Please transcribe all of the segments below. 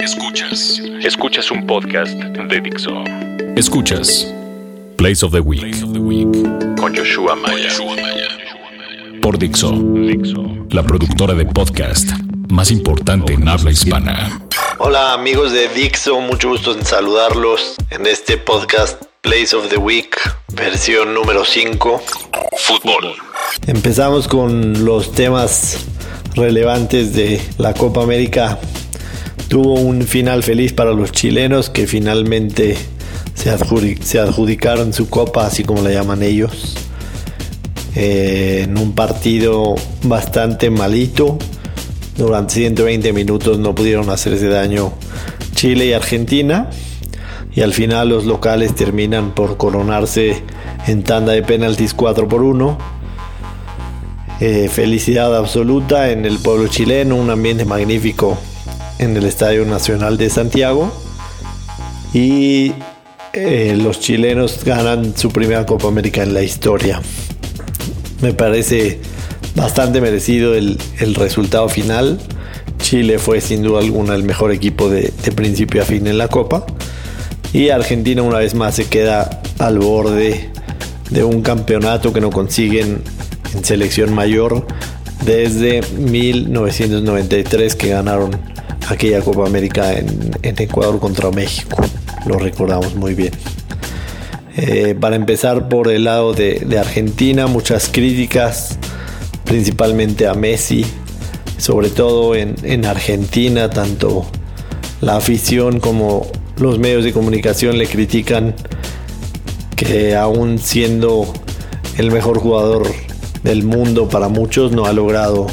Escuchas. Escuchas un podcast de Dixo. Escuchas Place of the Week. Con Joshua Maya. Por Dixo. Dixo. La productora de podcast más importante en habla hispana. Hola amigos de Dixo, mucho gusto en saludarlos en este podcast Place of the Week, versión número 5. Fútbol. Empezamos con los temas relevantes de la Copa América. Tuvo un final feliz para los chilenos que finalmente se, adjudicaron su copa, así como la llaman ellos, eh, en un partido bastante malito. Durante 120 minutos no pudieron hacerse daño Chile y Argentina. Y al final los locales terminan por coronarse en tanda de penaltis 4 por 1. Eh, felicidad absoluta en el pueblo chileno, un ambiente magnífico en el Estadio Nacional de Santiago. Y eh, los chilenos ganan su primera Copa América en la historia. Me parece bastante merecido el, resultado final. Chile fue sin duda alguna el mejor equipo de, principio a fin en la Copa. Y Argentina una vez más se queda al borde de un campeonato que no consiguen en selección mayor desde 1993 que ganaron aquella Copa América en, Ecuador contra México. Lo recordamos muy bien. Eh, para empezar por el lado de, Argentina, muchas críticas, principalmente a Messi, sobre todo en, en, Argentina, tanto la afición como los medios de comunicación le critican que aún siendo el mejor jugador del mundo para muchos no ha logrado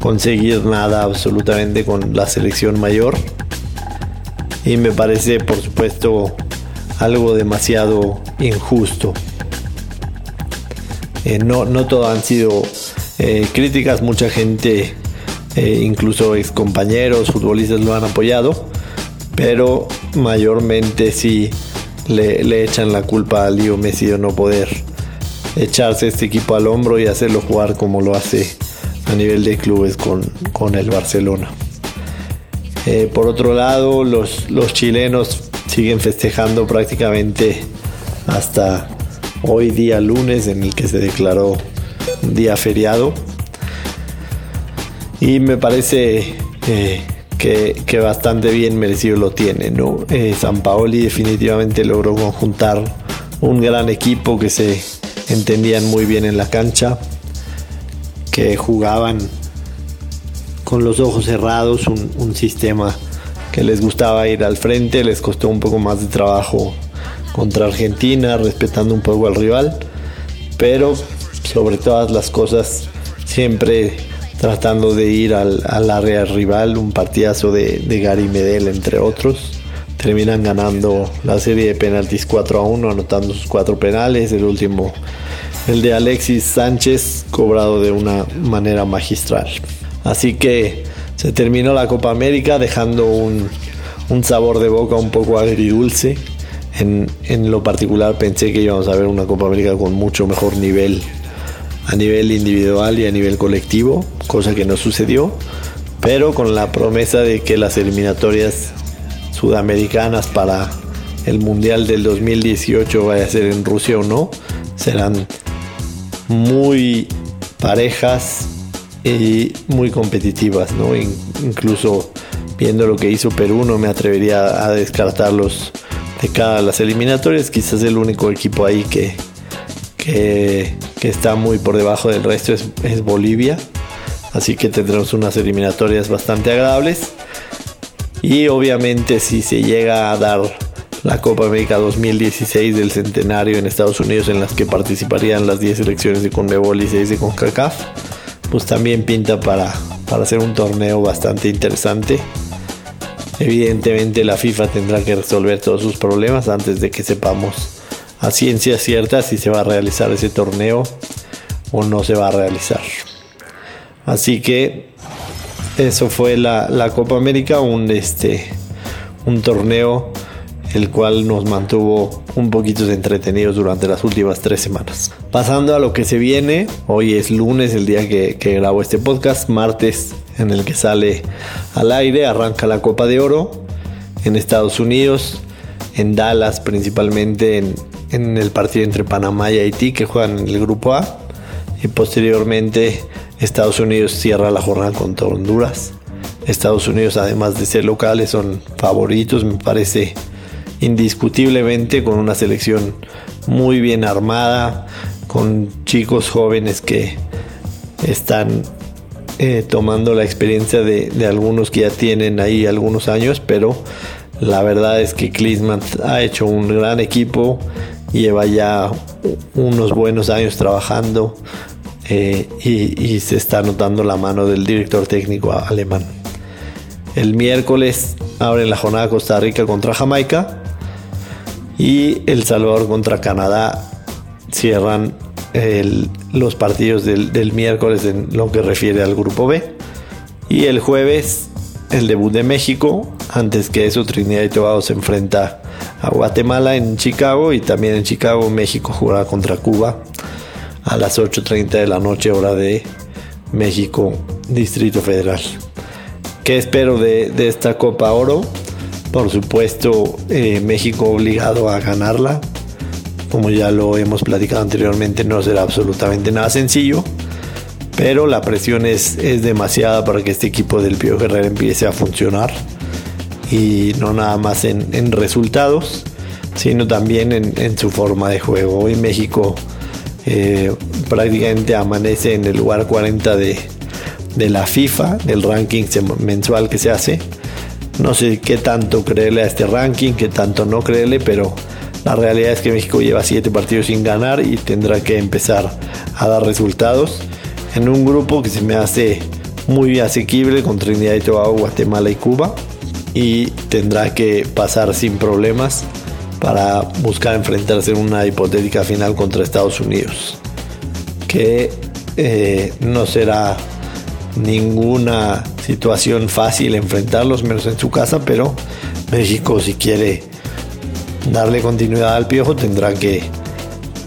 conseguir nada absolutamente con la selección mayor. Y me parece, por supuesto, algo demasiado injusto. Eh, no, no todo han sido eh, críticas, mucha gente, eh, incluso ex compañeros, futbolistas lo han apoyado, pero mayormente sí le, le echan la culpa a Leo Messi de no poder echarse este equipo al hombro y hacerlo jugar como lo hace a nivel de clubes con, el Barcelona. Eh, por otro lado, los, los chilenos siguen festejando prácticamente hasta hoy día lunes en el que se declaró día feriado. Y me parece eh, que, bastante bien merecido lo tiene. ¿no? Eh, San Paoli definitivamente logró conjuntar un gran equipo que se entendían muy bien en la cancha que jugaban con los ojos cerrados, un, sistema que les gustaba ir al frente, les costó un poco más de trabajo contra Argentina, respetando un poco al rival, pero sobre todas las cosas siempre tratando de ir al, área rival, un partidazo de, de, Gary Medel entre otros. Terminan ganando la serie de penaltis 4 a 1, anotando sus cuatro penales, el último el de Alexis Sánchez cobrado de una manera magistral. Así que se terminó la Copa América dejando un, sabor de boca un poco agridulce. En, en, lo particular pensé que íbamos a ver una Copa América con mucho mejor nivel a nivel individual y a nivel colectivo, cosa que no sucedió, pero con la promesa de que las eliminatorias sudamericanas para el Mundial del 2018 vaya a ser en Rusia o no, serán muy parejas y muy competitivas, ¿no? incluso viendo lo que hizo Perú, no me atrevería a descartarlos de cada las eliminatorias. Quizás el único equipo ahí que, que, está muy por debajo del resto es, es Bolivia. Así que tendremos unas eliminatorias bastante agradables. Y obviamente si se llega a dar la Copa América 2016 del centenario en Estados Unidos en las que participarían las 10 selecciones de Conmebol y 6 de CONCACAF, pues también pinta para, para hacer un torneo bastante interesante. Evidentemente la FIFA tendrá que resolver todos sus problemas antes de que sepamos a ciencia cierta si se va a realizar ese torneo o no se va a realizar. Así que eso fue la, la Copa América, un, este, un torneo el cual nos mantuvo un poquito entretenidos durante las últimas tres semanas. Pasando a lo que se viene, hoy es lunes, el día que, grabo este podcast, martes en el que sale al aire, arranca la Copa de Oro en Estados Unidos, en Dallas principalmente en, en el partido entre Panamá y Haití que juegan el grupo A y posteriormente Estados Unidos cierra la jornada contra Honduras. Estados Unidos además de ser locales son favoritos me parece indiscutiblemente con una selección muy bien armada, con chicos jóvenes que están eh, tomando la experiencia de, algunos que ya tienen ahí algunos años, pero la verdad es que Klinsmann ha hecho un gran equipo, lleva ya unos buenos años trabajando eh, y, se está notando la mano del director técnico alemán. El miércoles abre la jornada Costa Rica contra Jamaica y El Salvador contra Canadá cierran los partidos del, miércoles en lo que refiere al grupo B. Y el jueves el debut de México. Antes que eso Trinidad y Tobago se enfrenta a Guatemala en Chicago y también en Chicago México jugará contra Cuba a las 8.30 de la noche hora de México Distrito Federal. ¿Qué espero de, de esta Copa Oro? Por supuesto, eh, México obligado a ganarla. Como ya lo hemos platicado anteriormente, no será absolutamente nada sencillo. Pero la presión es, es demasiada para que este equipo del Pío Guerrero empiece a funcionar. Y no nada más en, resultados, sino también en, su forma de juego. Hoy México eh, prácticamente amanece en el lugar 40 de, de la FIFA, del ranking mensual que se hace no sé qué tanto creerle a este ranking, qué tanto no creerle, pero la realidad es que México lleva siete partidos sin ganar y tendrá que empezar a dar resultados en un grupo que se me hace muy asequible con Trinidad y Tobago, Guatemala y Cuba y tendrá que pasar sin problemas para buscar enfrentarse en una hipotética final contra Estados Unidos que eh, no será ninguna situación fácil enfrentarlos, menos en su casa, pero México si quiere darle continuidad al piojo tendrá que,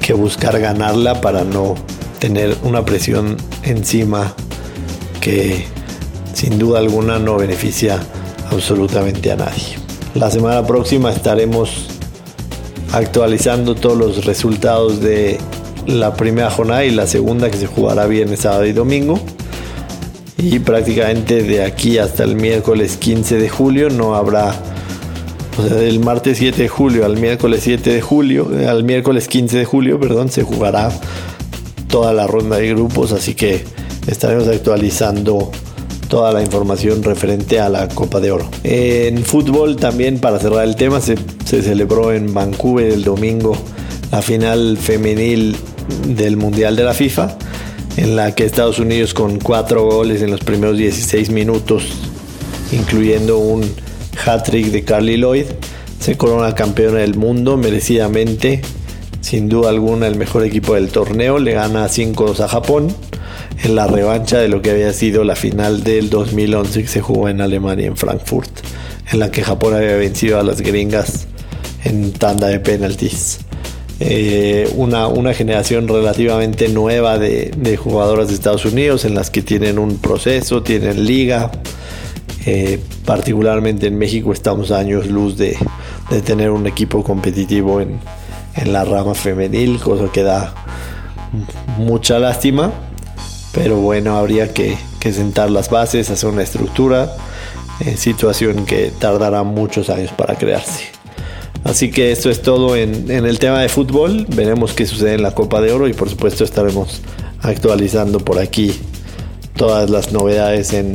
que buscar ganarla para no tener una presión encima que sin duda alguna no beneficia absolutamente a nadie. La semana próxima estaremos actualizando todos los resultados de la primera jornada y la segunda que se jugará viernes, sábado y domingo y prácticamente de aquí hasta el miércoles 15 de julio no habrá, o sea, del martes 7 de julio al miércoles 7 de julio, eh, al miércoles 15 de julio, perdón, se jugará toda la ronda de grupos, así que estaremos actualizando toda la información referente a la Copa de Oro. En fútbol también, para cerrar el tema, se, se celebró en Vancouver el domingo la final femenil del Mundial de la FIFA en la que Estados Unidos con cuatro goles en los primeros 16 minutos, incluyendo un hat-trick de Carly Lloyd, se corona campeona del mundo merecidamente, sin duda alguna el mejor equipo del torneo, le gana 5-2 a Japón en la revancha de lo que había sido la final del 2011 que se jugó en Alemania, en Frankfurt, en la que Japón había vencido a las gringas en tanda de penaltis. Eh, una, una, generación relativamente nueva de, jugadoras de Estados Unidos en las que tienen un proceso, tienen liga. Eh, particularmente en México estamos años luz de, tener un equipo competitivo en, la rama femenil, cosa que da mucha lástima. Pero bueno, habría que, sentar las bases, hacer una estructura, eh, situación que tardará muchos años para crearse. Así que esto es todo en, el tema de fútbol. Veremos qué sucede en la Copa de Oro y por supuesto estaremos actualizando por aquí todas las novedades en,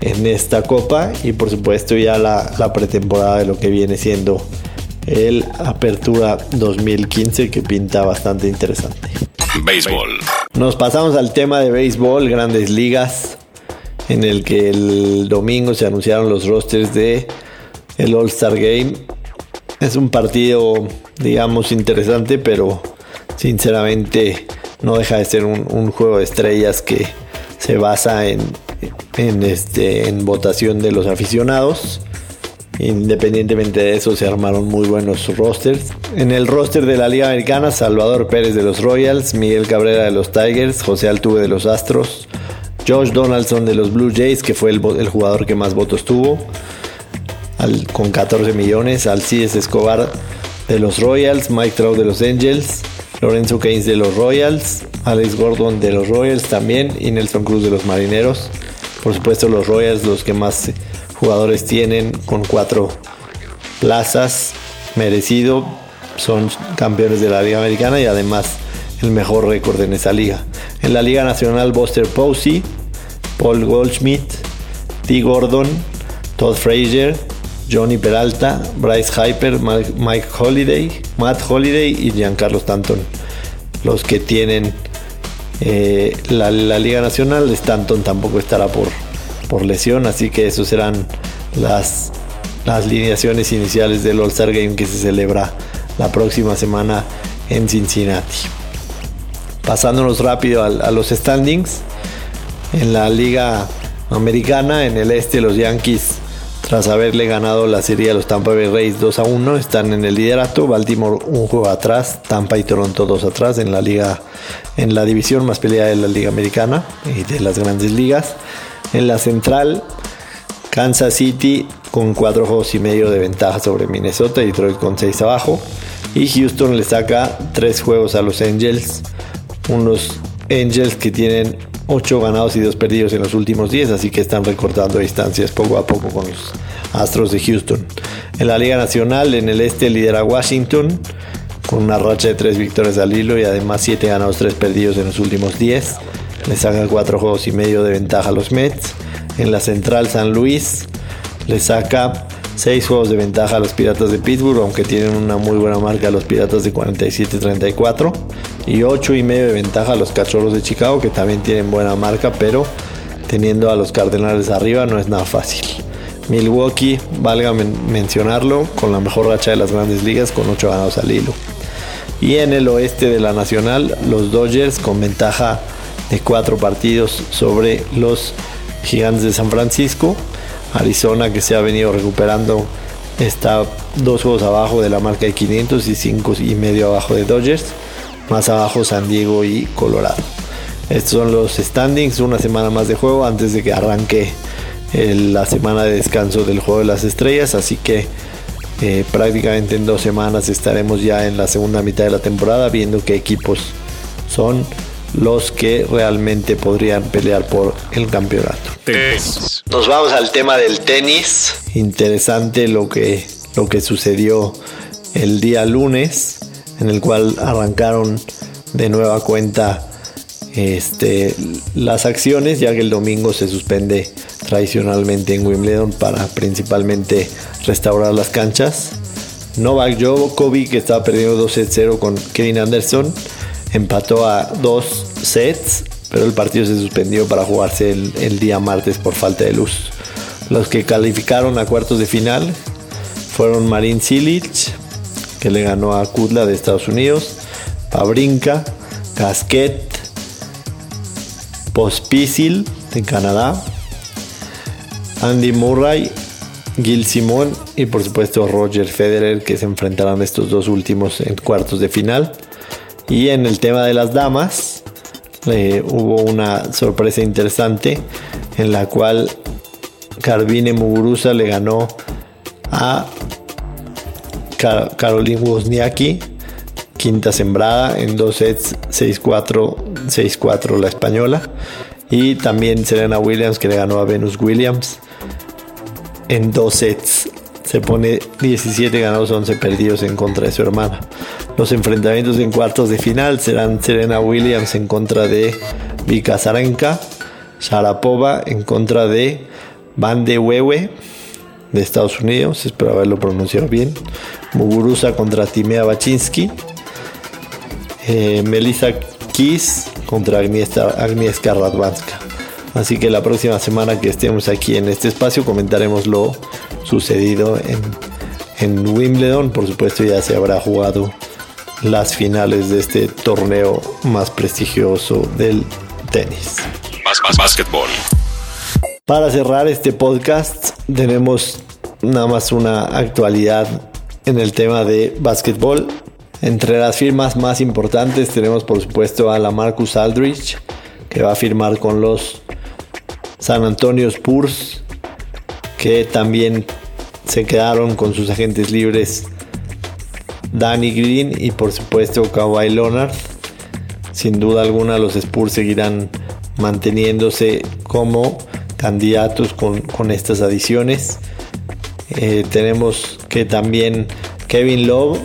esta copa y por supuesto ya la, la, pretemporada de lo que viene siendo el Apertura 2015 que pinta bastante interesante. Béisbol. Nos pasamos al tema de béisbol, grandes ligas, en el que el domingo se anunciaron los rosters de el All Star Game es un partido, digamos, interesante, pero sinceramente no deja de ser un, juego de estrellas que se basa en, en, este, en votación de los aficionados. Independientemente de eso, se armaron muy buenos rosters. En el roster de la Liga Americana, Salvador Pérez de los Royals, Miguel Cabrera de los Tigers, José Altuve de los Astros, Josh Donaldson de los Blue Jays, que fue el, jugador que más votos tuvo, con 14 millones. Alcides Escobar de los Royals, Mike Trout de los Angels, Lorenzo Keynes de los Royals, Alex Gordon de los Royals también y Nelson Cruz de los Marineros. Por supuesto los Royals los que más jugadores tienen con cuatro plazas merecido. Son campeones de la Liga Americana y además el mejor récord en esa liga. En la Liga Nacional, Buster Posey, Paul Goldschmidt, T. Gordon, Todd Frazier, Johnny Peralta, Bryce Hyper, Mike Holiday, Matt Holiday y Giancarlo Stanton. Los que tienen eh, la, Liga Nacional, Stanton tampoco estará por, por lesión, así que esos serán las las iniciales del All-Star Game que se celebra la próxima semana en Cincinnati. Pasándonos rápido a, los standings. En la Liga Americana, en el este, los Yankees, tras haberle ganado la serie a los Tampa Bay Rays 2 a 1, están en el liderato. Baltimore un juego atrás, Tampa y Toronto dos atrás en la liga, en la división más peleada de la Liga Americana y de las grandes ligas. En la central, Kansas City con cuatro juegos y medio de ventaja sobre Minnesota y Detroit con seis abajo. Y Houston le saca tres juegos a los Angels. Unos Angels que tienen 8 ganados y 2 perdidos en los últimos 10, así que están recortando distancias poco a poco con los Astros de Houston. En la Liga Nacional, en el este lidera Washington con una racha de 3 victorias al hilo y además 7 ganados, 3 perdidos en los últimos 10. Le saca 4 juegos y medio de ventaja a los Mets. En la Central San Luis le saca 6 juegos de ventaja a los Piratas de Pittsburgh, aunque tienen una muy buena marca los Piratas de 47-34. Y 8 y medio de ventaja a los Cachorros de Chicago, que también tienen buena marca, pero teniendo a los Cardenales arriba no es nada fácil. Milwaukee, valga mencionarlo, con la mejor racha de las grandes ligas, con 8 ganados al hilo. Y en el oeste de la Nacional, los Dodgers con ventaja de 4 partidos sobre los Gigantes de San Francisco. Arizona que se ha venido recuperando está dos juegos abajo de la marca de 500 y cinco y medio abajo de Dodgers. Más abajo San Diego y Colorado. Estos son los standings, una semana más de juego antes de que arranque la semana de descanso del juego de las estrellas. Así que eh, prácticamente en dos semanas estaremos ya en la segunda mitad de la temporada viendo qué equipos son los que realmente podrían pelear por el campeonato. Nos vamos al tema del tenis. Interesante lo que, lo que sucedió el día lunes, en el cual arrancaron de nueva cuenta este, las acciones, ya que el domingo se suspende tradicionalmente en Wimbledon para principalmente restaurar las canchas. Novak Djokovic, que estaba perdiendo 2-0 con Kevin Anderson, empató a dos sets, pero el partido se suspendió para jugarse el, día martes por falta de luz. Los que calificaron a cuartos de final fueron Marin Cilic, que le ganó a Kudla de Estados Unidos, Pabrinka, Casquet, Pospisil de Canadá, Andy Murray, Gil Simón y por supuesto Roger Federer que se enfrentarán estos dos últimos en cuartos de final. Y en el tema de las damas, hubo una sorpresa interesante en la cual Carvine Muguruza le ganó a Caroline Wozniacki, quinta sembrada en dos sets 6-4, 6-4 la española. Y también Serena Williams que le ganó a Venus Williams en dos sets. Se pone 17 ganados, 11 perdidos en contra de su hermana. Los enfrentamientos en cuartos de final serán Serena Williams en contra de Vika Zarenka, Sharapova en contra de Van de Wewe de Estados Unidos, espero haberlo pronunciado bien, Muguruza contra Timea Baczynski, eh, Melissa Kiss contra Agnieszka, Agnieszka Radwanska. Así que la próxima semana que estemos aquí en este espacio comentaremos lo sucedido en, en Wimbledon. Por supuesto ya se habrá jugado las finales de este torneo más prestigioso del tenis. Más, más básquetbol. Para cerrar este podcast, tenemos nada más una actualidad en el tema de básquetbol. Entre las firmas más importantes tenemos por supuesto a la Marcus Aldrich, que va a firmar con los San Antonio Spurs, que también se quedaron con sus agentes libres Danny Green y por supuesto Kawhi Leonard. Sin duda alguna los Spurs seguirán manteniéndose como candidatos con, estas adiciones. Eh, tenemos que también Kevin Love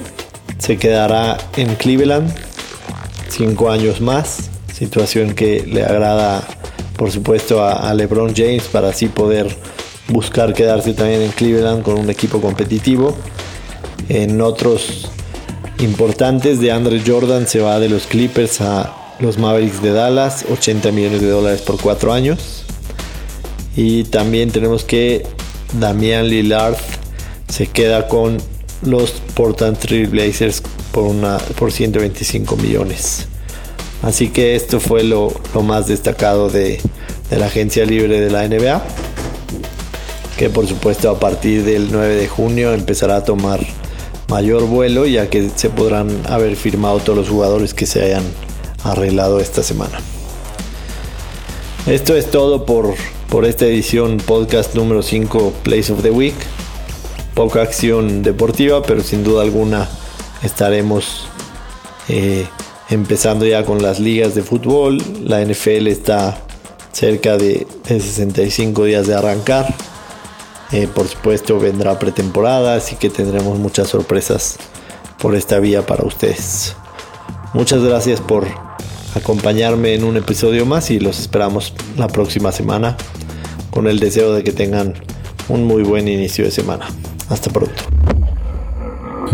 se quedará en Cleveland cinco años más, situación que le agrada por supuesto a LeBron James para así poder buscar quedarse también en Cleveland con un equipo competitivo. En otros importantes de Andre Jordan se va de los Clippers a los Mavericks de Dallas, 80 millones de dólares por cuatro años. Y también tenemos que Damian Lillard se queda con los Portland Trail Blazers por, una, por 125 millones. Así que esto fue lo, más destacado de, de la agencia libre de la NBA. Que por supuesto a partir del 9 de junio empezará a tomar mayor vuelo ya que se podrán haber firmado todos los jugadores que se hayan arreglado esta semana. Esto es todo por, por esta edición podcast número 5 Place of the Week. Poca acción deportiva, pero sin duda alguna estaremos eh, empezando ya con las ligas de fútbol. La NFL está cerca de 65 días de arrancar. Eh, por supuesto vendrá pretemporada, así que tendremos muchas sorpresas por esta vía para ustedes. Muchas gracias por acompañarme en un episodio más y los esperamos la próxima semana con el deseo de que tengan un muy buen inicio de semana. Hasta pronto.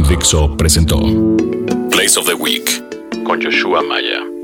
Dixo presentó Place of the Week con Joshua Maya.